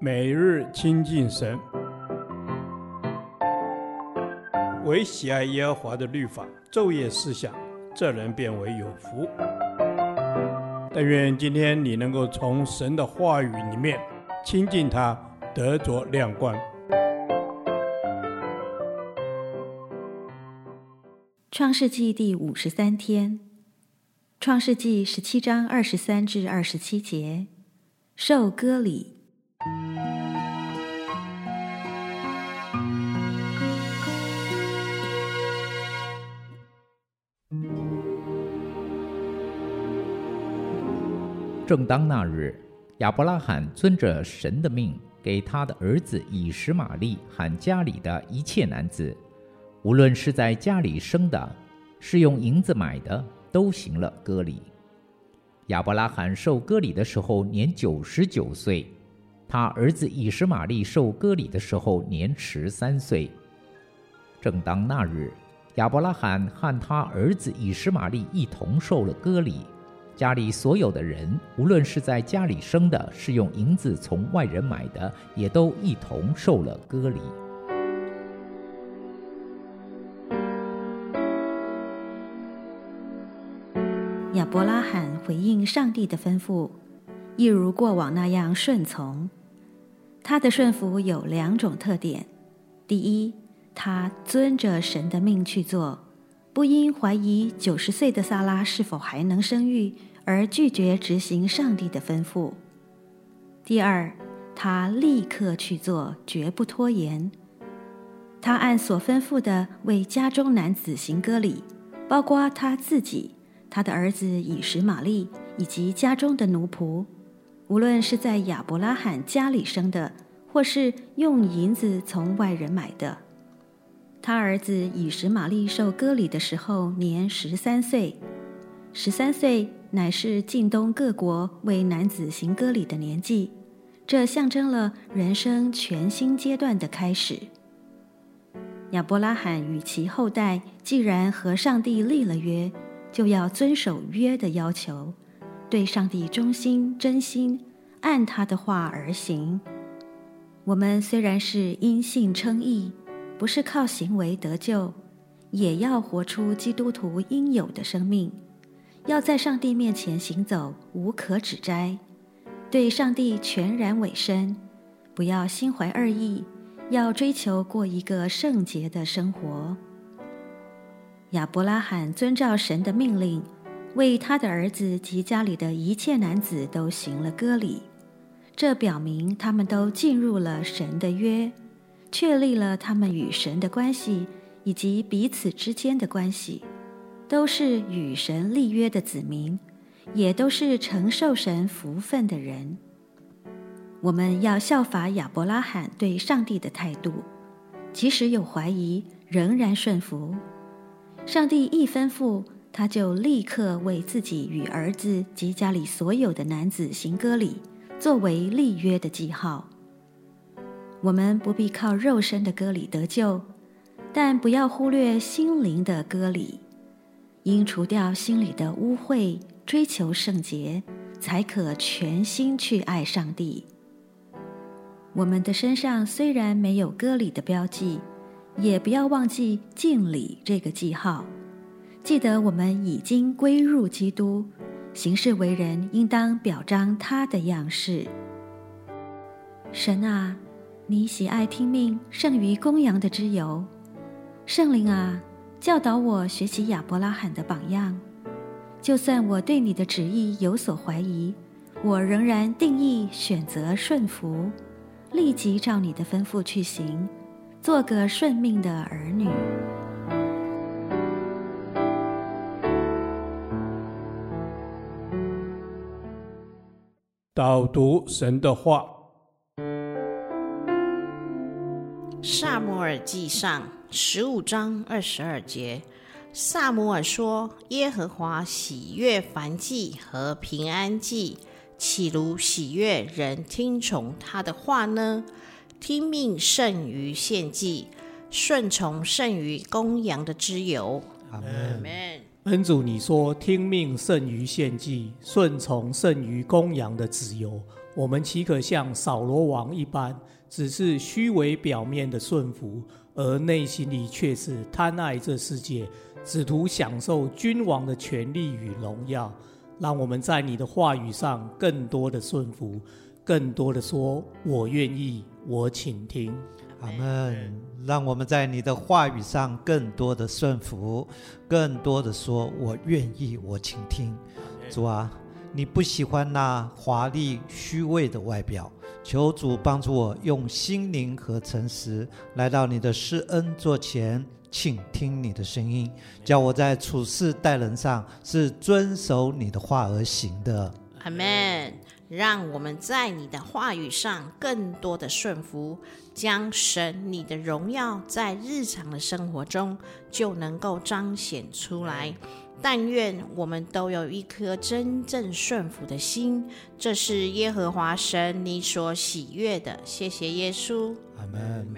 每日亲近神，唯喜爱耶和华的律法，昼夜思想，这人便为有福。但愿今天你能够从神的话语里面亲近他，得着亮光。创世纪第五十三天，创世纪十七章二十三至二十七节，受割礼。正当那日，亚伯拉罕遵着神的命，给他的儿子以实玛利喊家里的一切男子，无论是在家里生的，是用银子买的，都行了割礼。亚伯拉罕受割礼的时候年九十九岁，他儿子以实玛利受割礼的时候年十三岁。正当那日，亚伯拉罕和他儿子以实玛利一同受了割礼。家里所有的人，无论是在家里生的，是用银子从外人买的，也都一同受了割礼。亚伯拉罕回应上帝的吩咐，一如过往那样顺从。他的顺服有两种特点：第一，他遵着神的命去做。不因怀疑九十岁的萨拉是否还能生育而拒绝执行上帝的吩咐。第二，他立刻去做，绝不拖延。他按所吩咐的为家中男子行割礼，包括他自己、他的儿子以实玛利以及家中的奴仆，无论是在亚伯拉罕家里生的，或是用银子从外人买的。他儿子以实玛利受割礼的时候年十三岁，十三岁乃是近东各国为男子行割礼的年纪，这象征了人生全新阶段的开始。亚伯拉罕与其后代既然和上帝立了约，就要遵守约的要求，对上帝忠心真心，按他的话而行。我们虽然是因信称义。不是靠行为得救，也要活出基督徒应有的生命，要在上帝面前行走，无可指摘，对上帝全然委身，不要心怀二意，要追求过一个圣洁的生活。亚伯拉罕遵照神的命令，为他的儿子及家里的一切男子都行了割礼，这表明他们都进入了神的约。确立了他们与神的关系，以及彼此之间的关系，都是与神立约的子民，也都是承受神福分的人。我们要效法亚伯拉罕对上帝的态度，即使有怀疑，仍然顺服。上帝一吩咐，他就立刻为自己与儿子及家里所有的男子行割礼，作为立约的记号。我们不必靠肉身的割礼得救，但不要忽略心灵的割礼，应除掉心里的污秽，追求圣洁，才可全心去爱上帝。我们的身上虽然没有割礼的标记，也不要忘记敬礼这个记号。记得我们已经归入基督，行事为人应当表彰他的样式。神啊！你喜爱听命胜于公羊的之由，圣灵啊，教导我学习亚伯拉罕的榜样。就算我对你的旨意有所怀疑，我仍然定义选择顺服，立即照你的吩咐去行，做个顺命的儿女。导读神的话。撒母耳记上十五章二十二节，撒母耳说：“耶和华喜悦凡祭和平安祭，岂如喜悦人听从他的话呢？听命胜于献祭，顺从胜于公羊的脂油。”阿门。恩主，你说听命胜于献祭，顺从胜于公羊的脂油。我们岂可像扫罗王一般，只是虚伪表面的顺服，而内心里却是贪爱这世界，只图享受君王的权力与荣耀？让我们在你的话语上更多的顺服，更多的说“我愿意，我请听”。阿门。让我们在你的话语上更多的顺服，更多的说“我愿意，我请听”。主啊，你不喜欢那华丽虚伪的外表，求主帮助我用心灵和诚实来到你的施恩座前，倾听你的声音，叫我在处事待人上是遵守你的话而行的。阿门。让我们在你的话语上更多的顺服，将神你的荣耀在日常的生活中就能够彰显出来。但愿我们都有一颗真正顺服的心，这是耶和华神你所喜悦的。谢谢耶稣，阿门。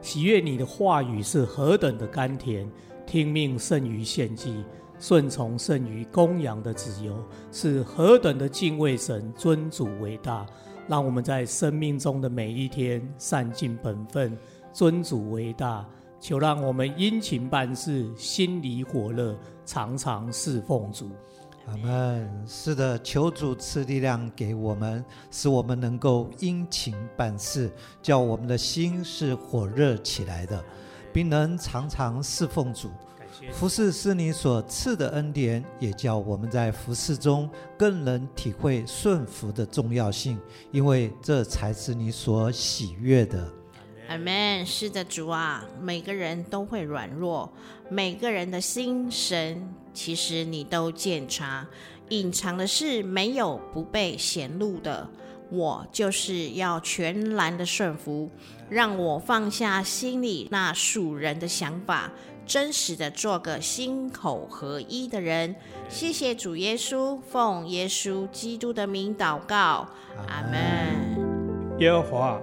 喜悦你的话语是何等的甘甜，听命胜于献祭。顺从胜于公羊的脂油，是何等的敬畏神、尊主为大。让我们在生命中的每一天善尽本分，尊主为大。求让我们殷勤办事，心里火热，常常侍奉主。阿门。是的，求主赐力量给我们，使我们能够殷勤办事，叫我们的心是火热起来的，并能常常侍奉主。服侍是你所赐的恩典，也叫我们在服侍中更能体会顺服的重要性，因为这才是你所喜悦的。阿门。是的，主啊，每个人都会软弱，每个人的心神，其实你都检查，隐藏的事没有不被显露的。我就是要全然的顺服，让我放下心里那属人的想法。真实的做个心口合一的人，谢谢主耶稣，奉耶稣基督的名祷告，阿门。耶和华，